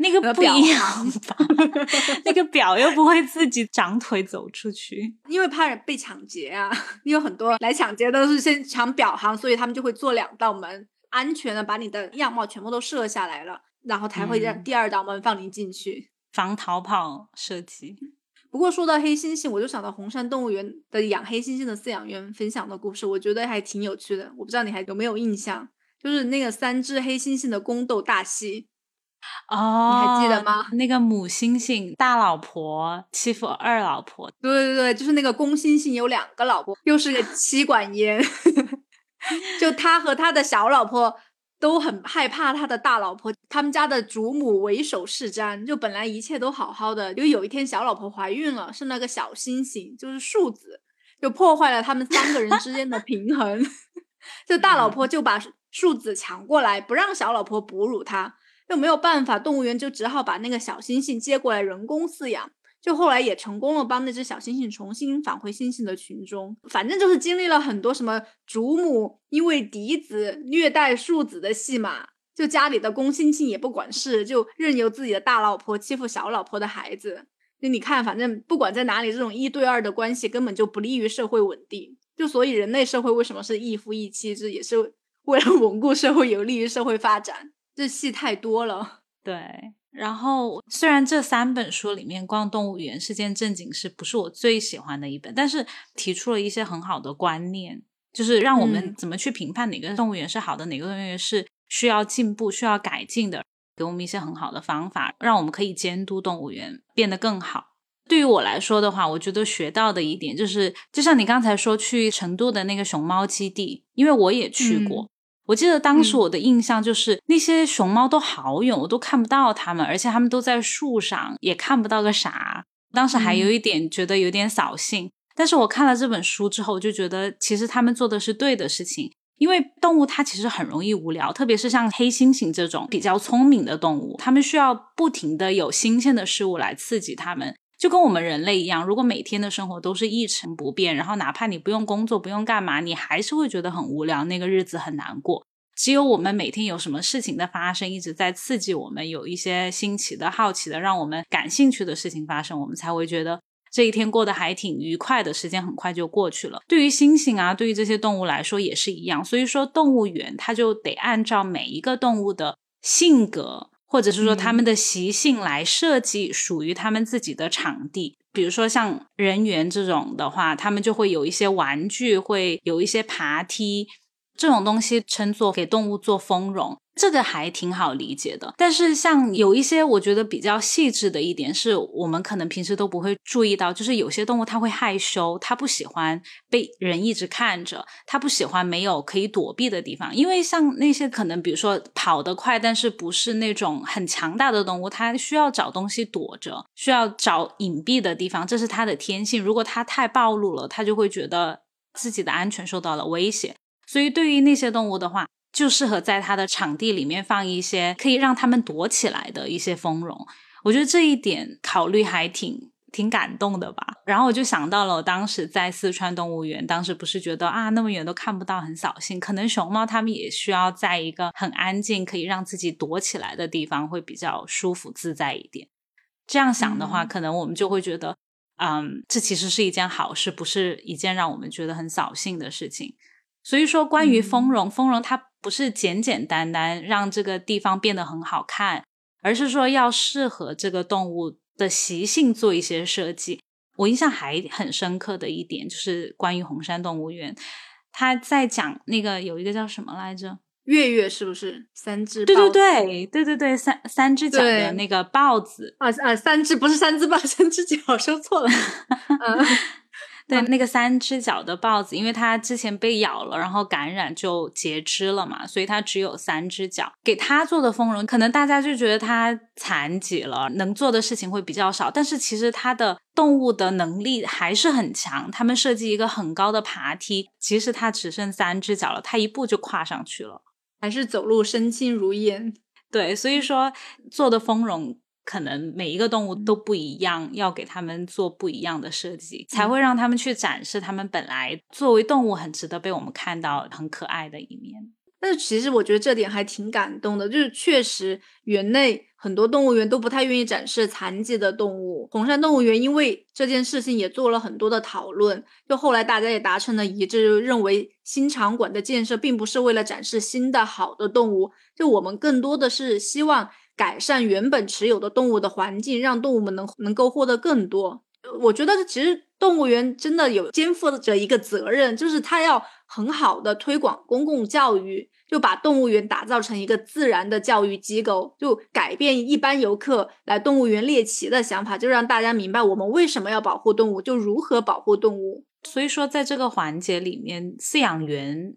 那个不一样吧？那个表又不会自己长腿走出去，因为怕被抢劫啊。因为很多来抢劫都是先抢表行，所以他们就会做两道门，安全的把你的样貌全部都设下来了，然后才会让第二道门放你进去，防逃跑设计。不过说到黑猩猩，我就想到红山动物园的养黑猩猩的饲养员分享的故事，我觉得还挺有趣的。我不知道你还有没有印象，就是那个三只黑猩猩的宫斗大戏。哦，你还记得吗？那个母猩猩大老婆欺负二老婆，对对对，就是那个公猩猩有两个老婆，又是个 妻管严，就他和他的小老婆都很害怕他的大老婆，他们家的祖母为首是瞻，就本来一切都好好的，就有一天小老婆怀孕了，是那个小猩猩，就是树子，就破坏了他们三个人之间的平衡，就大老婆就把树子抢过来，不让小老婆哺乳他。又没有办法，动物园就只好把那个小猩猩接过来人工饲养。就后来也成功了，帮那只小猩猩重新返回猩猩的群中。反正就是经历了很多什么祖母因为嫡子虐待庶子的戏码，就家里的公猩猩也不管事，就任由自己的大老婆欺负小老婆的孩子。就你看，反正不管在哪里，这种一对二的关系根本就不利于社会稳定。就所以人类社会为什么是一夫一妻制，也是为了稳固社会，有利于社会发展。这戏太多了，对。然后虽然这三本书里面逛动物园是件正经事，不是我最喜欢的一本，但是提出了一些很好的观念，就是让我们怎么去评判哪个动物园是好的，哪个动物园是需要进步、需要改进的，给我们一些很好的方法，让我们可以监督动物园变得更好。对于我来说的话，我觉得学到的一点就是，就像你刚才说去成都的那个熊猫基地，因为我也去过。我记得当时我的印象就是那些熊猫都好远，我都看不到它们，而且它们都在树上，也看不到个啥。当时还有一点觉得有点扫兴，但是我看了这本书之后，就觉得其实他们做的是对的事情。因为动物它其实很容易无聊，特别是像黑猩猩这种比较聪明的动物，它们需要不停的有新鲜的事物来刺激它们。就跟我们人类一样，如果每天的生活都是一成不变，然后哪怕你不用工作、不用干嘛，你还是会觉得很无聊，那个日子很难过。只有我们每天有什么事情的发生，一直在刺激我们，有一些新奇的、好奇的、让我们感兴趣的事情发生，我们才会觉得这一天过得还挺愉快的。时间很快就过去了。对于猩猩啊，对于这些动物来说也是一样。所以说，动物园它就得按照每一个动物的性格。或者是说他们的习性来设计属于他们自己的场地，比如说像人猿这种的话，他们就会有一些玩具，会有一些爬梯。这种东西称作给动物做丰容，这个还挺好理解的。但是像有一些我觉得比较细致的一点，是我们可能平时都不会注意到，就是有些动物它会害羞，它不喜欢被人一直看着，它不喜欢没有可以躲避的地方。因为像那些可能比如说跑得快，但是不是那种很强大的动物，它需要找东西躲着，需要找隐蔽的地方，这是它的天性。如果它太暴露了，它就会觉得自己的安全受到了威胁。所以，对于那些动物的话，就适合在它的场地里面放一些可以让它们躲起来的一些丰容。我觉得这一点考虑还挺挺感动的吧。然后我就想到了，我当时在四川动物园，当时不是觉得啊那么远都看不到，很扫兴。可能熊猫它们也需要在一个很安静、可以让自己躲起来的地方，会比较舒服自在一点。这样想的话，可能我们就会觉得，嗯，这其实是一件好事，不是一件让我们觉得很扫兴的事情。所以说，关于丰容，丰容它不是简简单单让这个地方变得很好看，而是说要适合这个动物的习性做一些设计。我印象还很深刻的一点就是关于红山动物园，他在讲那个有一个叫什么来着？月月是不是三只？对对对对对对，三三只脚的那个豹子啊啊，三只不是三只豹，三只脚说错了。嗯对，那个三只脚的豹子，因为它之前被咬了，然后感染就截肢了嘛，所以它只有三只脚。给它做的丰容，可能大家就觉得它残疾了，能做的事情会比较少。但是其实它的动物的能力还是很强。他们设计一个很高的爬梯，其实它只剩三只脚了，它一步就跨上去了，还是走路身轻如燕。对，所以说做的丰容。可能每一个动物都不一样，要给他们做不一样的设计，才会让他们去展示他们本来作为动物很值得被我们看到、很可爱的一面。但是其实我觉得这点还挺感动的，就是确实园内很多动物园都不太愿意展示残疾的动物。红山动物园因为这件事情也做了很多的讨论，就后来大家也达成了一致，认为新场馆的建设并不是为了展示新的好的动物，就我们更多的是希望。改善原本持有的动物的环境，让动物们能能够获得更多。我觉得其实动物园真的有肩负着一个责任，就是它要很好的推广公共教育，就把动物园打造成一个自然的教育机构，就改变一般游客来动物园猎奇的想法，就让大家明白我们为什么要保护动物，就如何保护动物。所以说，在这个环节里面，饲养员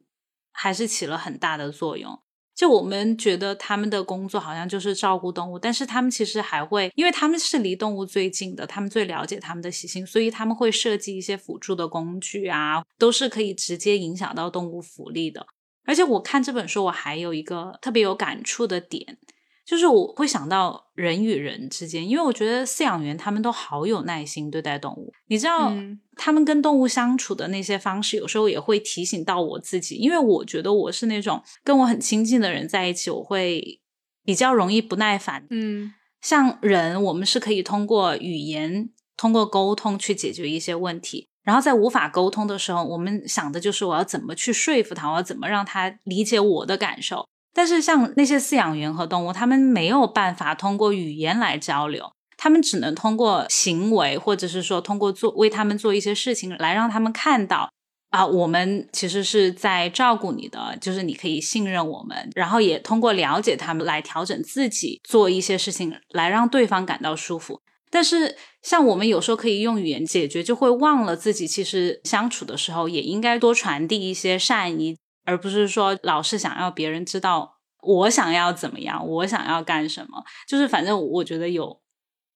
还是起了很大的作用。就我们觉得他们的工作好像就是照顾动物，但是他们其实还会，因为他们是离动物最近的，他们最了解他们的习性，所以他们会设计一些辅助的工具啊，都是可以直接影响到动物福利的。而且我看这本书，我还有一个特别有感触的点。就是我会想到人与人之间，因为我觉得饲养员他们都好有耐心对待动物。你知道，他们跟动物相处的那些方式，有时候也会提醒到我自己。因为我觉得我是那种跟我很亲近的人在一起，我会比较容易不耐烦。嗯，像人，我们是可以通过语言、通过沟通去解决一些问题。然后在无法沟通的时候，我们想的就是我要怎么去说服他，我要怎么让他理解我的感受。但是像那些饲养员和动物，他们没有办法通过语言来交流，他们只能通过行为，或者是说通过做为他们做一些事情来让他们看到啊，我们其实是在照顾你的，就是你可以信任我们，然后也通过了解他们来调整自己，做一些事情来让对方感到舒服。但是像我们有时候可以用语言解决，就会忘了自己其实相处的时候也应该多传递一些善意。而不是说老是想要别人知道我想要怎么样，我想要干什么，就是反正我觉得有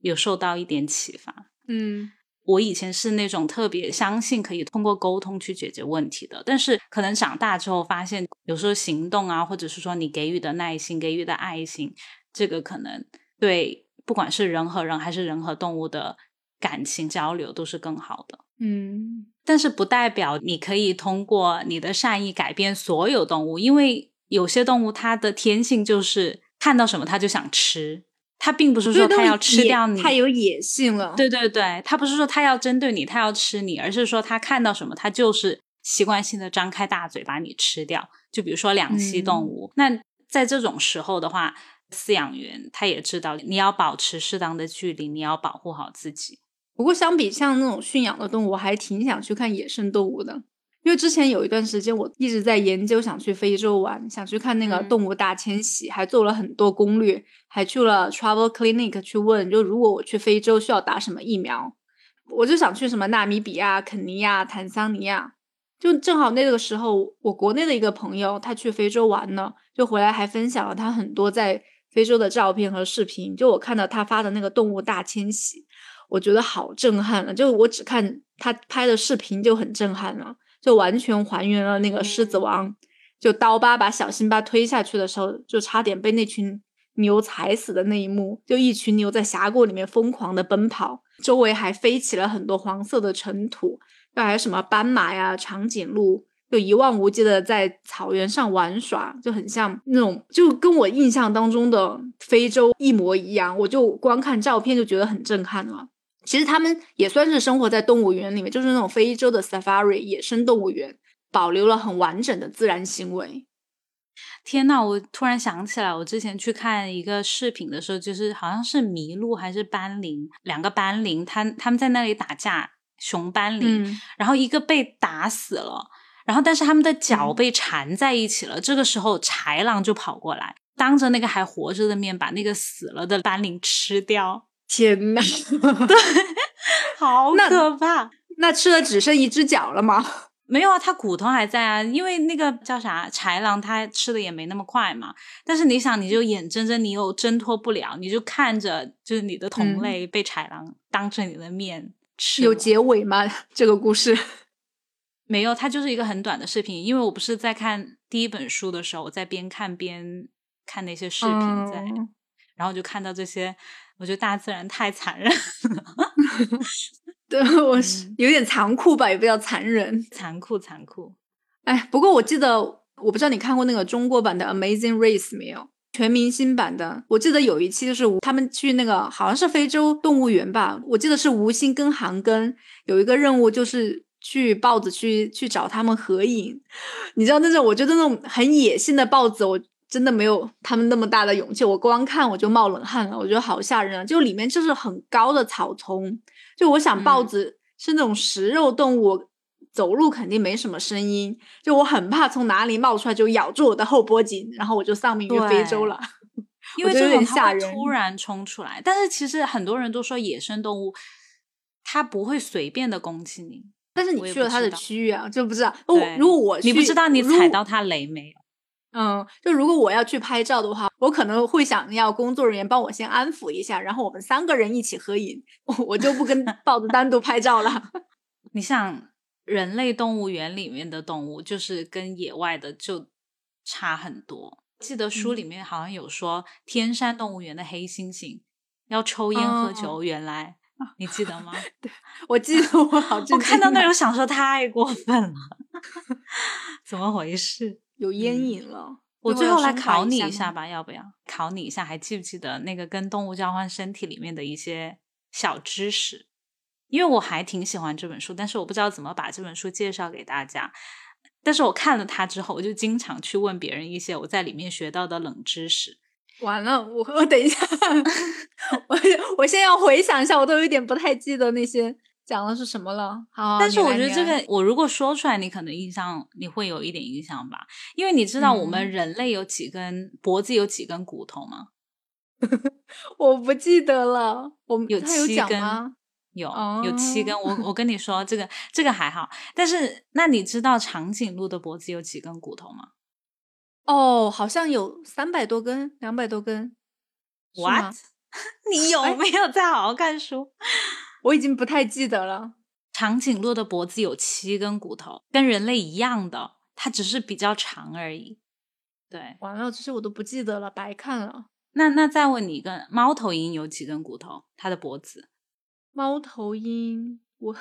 有受到一点启发。嗯，我以前是那种特别相信可以通过沟通去解决问题的，但是可能长大之后发现，有时候行动啊，或者是说你给予的耐心、给予的爱心，这个可能对不管是人和人还是人和动物的感情交流都是更好的。嗯。但是不代表你可以通过你的善意改变所有动物，因为有些动物它的天性就是看到什么它就想吃，它并不是说它要吃掉你，太有野性了。对对对，它不是说它要针对你，它要吃你，而是说它看到什么它就是习惯性的张开大嘴把你吃掉。就比如说两栖动物，那在这种时候的话，饲养员他也知道你要保持适当的距离，你要保护好自己。不过，相比像那种驯养的动物，我还挺想去看野生动物的。因为之前有一段时间，我一直在研究，想去非洲玩，想去看那个动物大迁徙，还做了很多攻略，还去了 travel clinic 去问，就如果我去非洲需要打什么疫苗，我就想去什么纳米比亚、肯尼亚、坦桑尼亚。就正好那个时候，我国内的一个朋友他去非洲玩了，就回来还分享了他很多在非洲的照片和视频。就我看到他发的那个动物大迁徙。我觉得好震撼了，就我只看他拍的视频就很震撼了，就完全还原了那个狮子王，就刀疤把小辛巴推下去的时候，就差点被那群牛踩死的那一幕，就一群牛在峡谷里面疯狂的奔跑，周围还飞起了很多黄色的尘土，又还有什么斑马呀、长颈鹿，就一望无际的在草原上玩耍，就很像那种，就跟我印象当中的非洲一模一样，我就光看照片就觉得很震撼了。其实他们也算是生活在动物园里面，就是那种非洲的 safari 野生动物园，保留了很完整的自然行为。天呐，我突然想起来，我之前去看一个视频的时候，就是好像是麋鹿还是斑羚，两个斑羚，他他们在那里打架，熊斑羚，嗯。然后一个被打死了，然后但是他们的脚嗯。被缠在一起了，这个时候豺狼就跑过来，当着那个还活着的面把那个死了的斑羚吃掉，天呐，好可怕！那吃了只剩一只脚了吗？没有啊，它骨头还在啊，因为那个叫啥豺狼，它吃的也没那么快嘛。但是你想，你就眼睁睁你又挣脱不了，你就看着就是你的同嗯类被豺狼当着你的面吃了有结尾吗？这个故事？没有？它就是一个很短的视频，因为我不是在看第一本书的时候，我在边看边看那些视频在，嗯然后就看到这些，我觉得大自然太残忍了，对，我是嗯有点残酷吧，也不叫残忍。残酷残酷。哎，不过我记得，我不知道你看过那个中国版的《Amazing Race》没有？全明星版的，我记得有一期就是他们去那个好像是非洲动物园吧，我记得是吴昕跟韩庚有一个任务，就是去豹子去去找他们合影。你知道那种，我觉得那种很野性的豹子，我真的没有他们那么大的勇气，我光看我就冒冷汗了，我觉得好吓人啊！就里面就是很高的草丛，就我想豹嗯子是那种食肉动物，走路肯定没什么声音，就我很怕从哪里冒出来就咬住我的后脖颈，然后我就丧命于非洲了。因为这种吓人会突然冲出来，但是其实很多人都说野生动物它不会随便的攻击你，但是你去了它的区域啊，就不知道。如果我去你不知道你踩到它雷没有。嗯，就如果我要去拍照的话，我可能会想要工作人员帮我先安抚一下，然后我们三个人一起合影，我我就不跟 豹子单独拍照了。你像，人类动物园里面的动物，就是跟野外的就差很多。记得书里嗯面好像有说，天山动物园的黑猩猩要抽烟喝哦酒，原来你记得吗？对我记得我好震我看到那种想说太过分了，怎么回事？有烟嗯瘾了。我最后来考你一下吧，要不要考你一下？还记不记得那个跟动物交换身体里面的一些小知识？因为我还挺喜欢这本书，但是我不知道怎么把这本书介绍给大家。但是我看了它之后，我就经常去问别人一些我在里面学到的冷知识。完了，我我等一下，我我现在要回想一下，我都有点不太记得那些讲的是什么了。好，但是我觉得这个，我如果说出来，你可能印象你会有一点印象吧，因为你知道我们嗯人类有几根、脖子有几根骨头吗？我不记得了。我们有七根吗？有有七根，哦我 我跟你说，这个这个还好，但是那你知道长颈鹿的脖子有几根骨头吗哦，好像有三百多根，两百多根。？What？你有哎没有在好好看书？我已经不太记得了。长颈鹿的脖子有七根骨头，跟人类一样的，它只是比较长而已。对，完了，这些我都不记得了，白看了。那那再问你一个，猫头鹰有几根骨头？它的脖子猫头鹰，我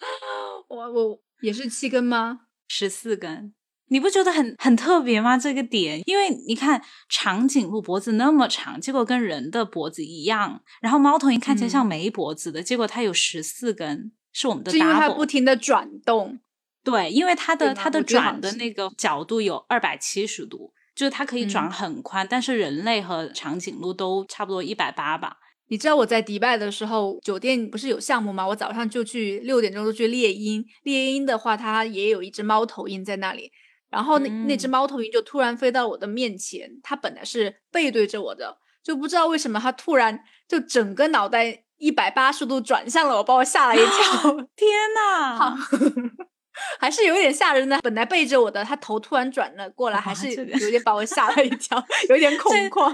我我也是七根吗？十四根。你不觉得很很特别吗？这个点，因为你看长颈鹿脖子那么长，结果跟人的脖子一样，然后猫头鹰看起来像嗯没脖子的，结果它有十四根，是我们的是因为它。不停的转动。对，因为它的它的转的那个角度有二百七十度，就是它可以转嗯很宽，但是人类和长颈鹿都差不多一百八吧。你知道我在迪拜的时候，酒店不是有项目吗？我早上就去六点钟就去猎鹰，猎鹰的话，它也有一只猫头鹰在那里。然后那、那只嗯猫头鹰就突然飞到我的面前，它本来是背对着我的，就不知道为什么它突然就整个脑袋一百八十度转向了我，把我吓了一跳。天哪！还是有点吓人的。本来背着我的，他头突然转了过来，还是有点把我吓了一跳，有点恐慌。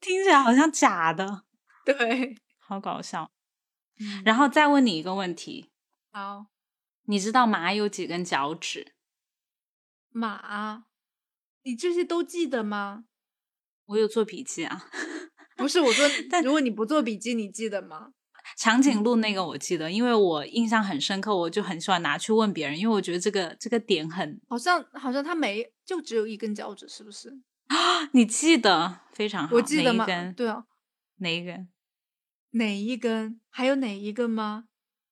听起来好像假的，对，好搞笑。嗯然后再问你一个问题，好你知道马有几根脚趾？马，你这些都记得吗？我有做笔记啊。不是，我说 但，如果你不做笔记，你记得吗？长颈鹿那个我记得，因为我印象很深刻，我就很喜欢拿去问别人，因为我觉得这个这个点很，好像好像它没，就只有一根脚趾，是不是？啊 你记得非常好。我记得吗哪一根？？对啊，哪一根？哪一根？还有哪一根吗？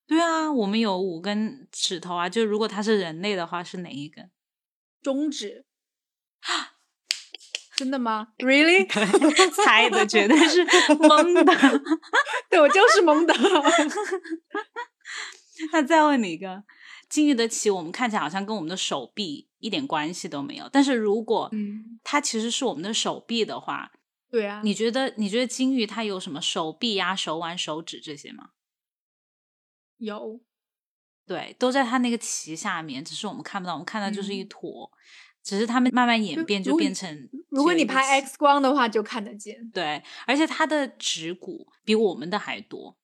对啊，我们有五根指头啊，就如果它是人类的话，是哪一根？中指。真的吗？Really？猜的 绝对是蒙的。对我就是蒙的。那再问你一个，金鱼的鳍，我们看起来好像跟我们的手臂一点关系都没有。但是如果它其实是我们的手臂的话，对啊，你觉得你觉得金鱼它有什么手臂呀、手腕、手指这些吗？有，对，都在他那个旗下面，只是我们看不到，我们看到就是一坨。只是他们慢慢演变，就变成。如果你拍 X 光的话，就看得见。对，而且它的指骨比我们的还多。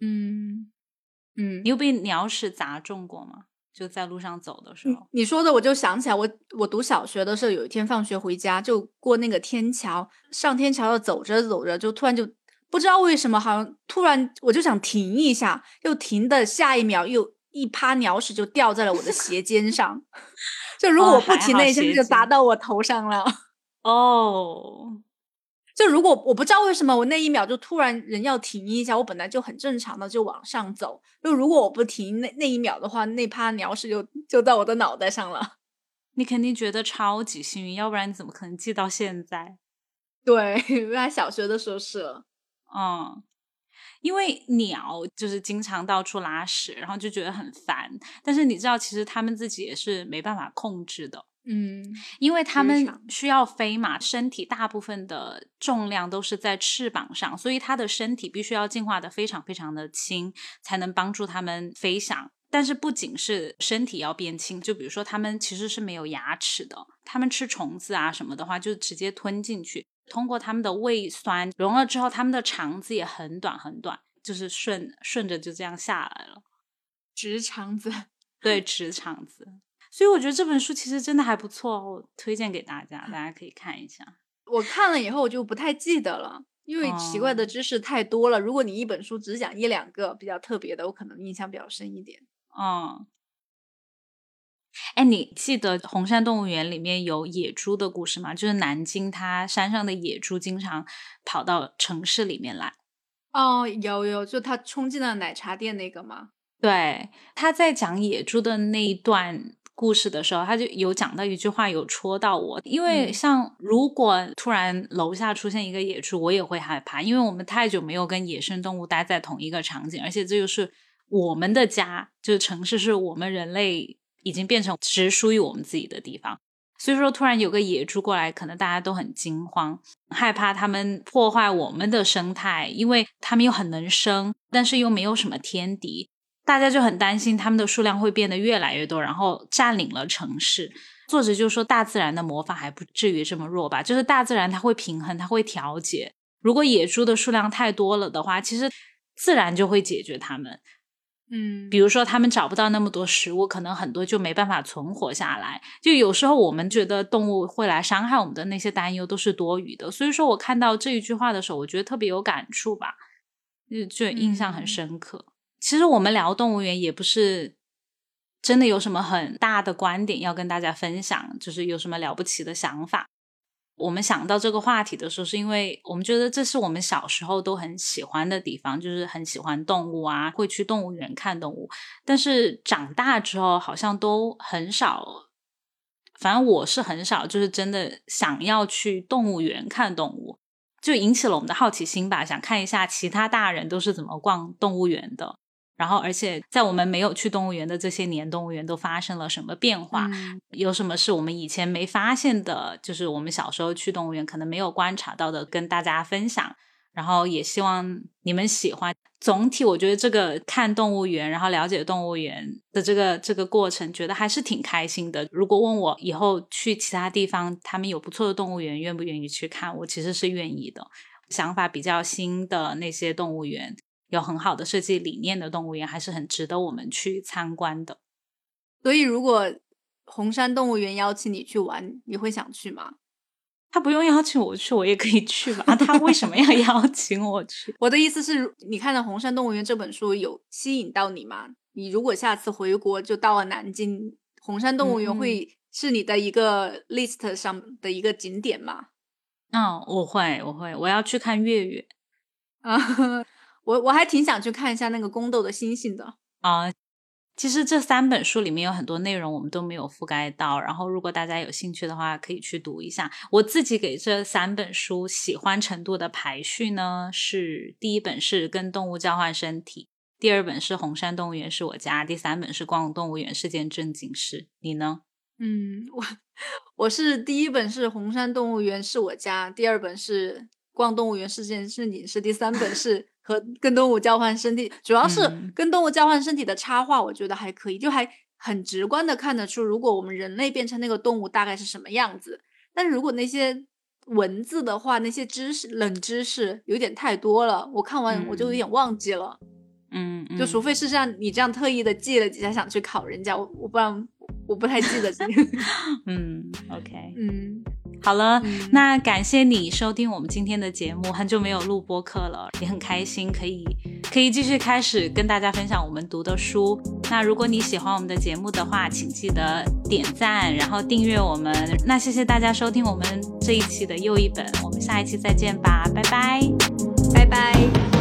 嗯嗯，你有被鸟屎砸中过吗？就在路上走的时候。你说的，我就想起来，我我读小学的时候，有一天放学回家，就过那个天桥，上天桥要走着走着，就突然就不知道为什么，好像突然我就想停一下，又停的下一秒，又一趴鸟屎就掉在了我的 鞋尖上。就如果我不停那一下，就砸到我头上了。哦，就如果我不知道为什么我那一秒就突然人要停一下，我本来就很正常的就往上走。就如果我不停那那一秒的话，那趴鸟屎就就到我的脑袋上了。你肯定觉得超级幸运，要不然你怎么可能记到现在？对，原来小学的时候是了。嗯。因为鸟就是经常到处拉屎，然后就觉得很烦。但是你知道，其实它们自己也是没办法控制的。嗯，因为它们需要飞嘛，身体大部分的重量都是在翅膀上，所以它的身体必须要进化的非常非常的轻，才能帮助它们飞翔。但是不仅是身体要变轻，就比如说它们其实是没有牙齿的，它们吃虫子啊什么的话，就直接吞进去。通过他们的胃酸融了之后，他们的肠子也很短很短，就是顺顺着就这样下来了，直肠子，对，直肠子。所以我觉得这本书其实真的还不错，我推荐给大家，大家可以看一下。我看了以后我就不太记得了，因为奇怪的知识太多了。如果你一本书只讲一两个比较特别的，我可能印象比较深一点。嗯。哎，你记得红山动物园里面有野猪的故事吗？就是南京它山上的野猪经常跑到城市里面来。哦，有有，就它冲进了奶茶店那个吗？对，他在讲野猪的那一段故事的时候，他就有讲到一句话，有戳到我。因为像如果突然楼下出现一个野猪，我也会害怕，因为我们太久没有跟野生动物待在同一个场景，而且这就是我们的家，就是城市是我们人类。已经变成只属于我们自己的地方，所以说突然有个野猪过来，可能大家都很惊慌，害怕他们破坏我们的生态，因为他们又很能生，但是又没有什么天敌，大家就很担心他们的数量会变得越来越多，然后占领了城市。作者就说，大自然的魔法还不至于这么弱吧？就是大自然它会平衡，它会调节。如果野猪的数量太多了的话，其实自然就会解决它们。嗯，比如说他们找不到那么多食物，可能很多就没办法存活下来。就有时候我们觉得动物会来伤害我们的那些担忧都是多余的。所以说我看到这一句话的时候，我觉得特别有感触吧，就就印象很深刻。其实我们聊动物园也不是真的有什么很大的观点要跟大家分享，就是有什么了不起的想法。我们想到这个话题的时候，是因为我们觉得这是我们小时候都很喜欢的地方，就是很喜欢动物啊，会去动物园看动物。但是长大之后，好像都很少，反正我是很少，就是真的想要去动物园看动物，就引起了我们的好奇心吧，想看一下其他大人都是怎么逛动物园的。然后，而且在我们没有去动物园的这些年，动物园都发生了什么变化？有什么是我们以前没发现的？就是我们小时候去动物园可能没有观察到的，跟大家分享。然后也希望你们喜欢。总体我觉得这个看动物园，然后了解动物园的这个这个过程，觉得还是挺开心的。如果问我以后去其他地方，他们有不错的动物园，愿不愿意去看？我其实是愿意的。想法比较新的那些动物园。有很好的设计理念的动物园，还是很值得我们去参观的。所以，如果红山动物园邀请你去玩，你会想去吗？他不用邀请我去，我也可以去吧。他为什么要 邀请我去？我的意思是，你看到《红山动物园》这本书有吸引到你吗？你如果下次回国就到了南京，红山动物园会是你的一个 list 上的一个景点吗？嗯，我会，我会，我要去看月月啊。我我还挺想去看一下那个宫斗的星星的啊，其实这三本书里面有很多内容我们都没有覆盖到，然后如果大家有兴趣的话，可以去读一下。我自己给这三本书喜欢程度的排序呢，是第一本是《跟动物交换身体》，第二本是《红山动物园是我家》，第三本是《逛动物园是件正经事》。你呢？嗯，我我是第一本是《红山动物园是我家》，第二本是《逛动物园是件正经事》，第三本是。和跟动物交换身体，主要是跟动物交换身体的插画，我觉得还可以，就还很直观的看得出，如果我们人类变成那个动物，大概是什么样子。但是如果那些文字的话，那些知识冷知识有点太多了，我看完我就有点忘记了。嗯，就除非是像你这样特意的记了几下，想去考人家，我我不然我不太记得。嗯，OK，嗯。好了，那感谢你收听我们今天的节目。很久没有录播课了，也很开心，可以可以继续开始跟大家分享我们读的书。那如果你喜欢我们的节目的话，请记得点赞，然后订阅我们。那谢谢大家收听我们这一期的又一本，我们下一期再见吧，拜拜，拜拜。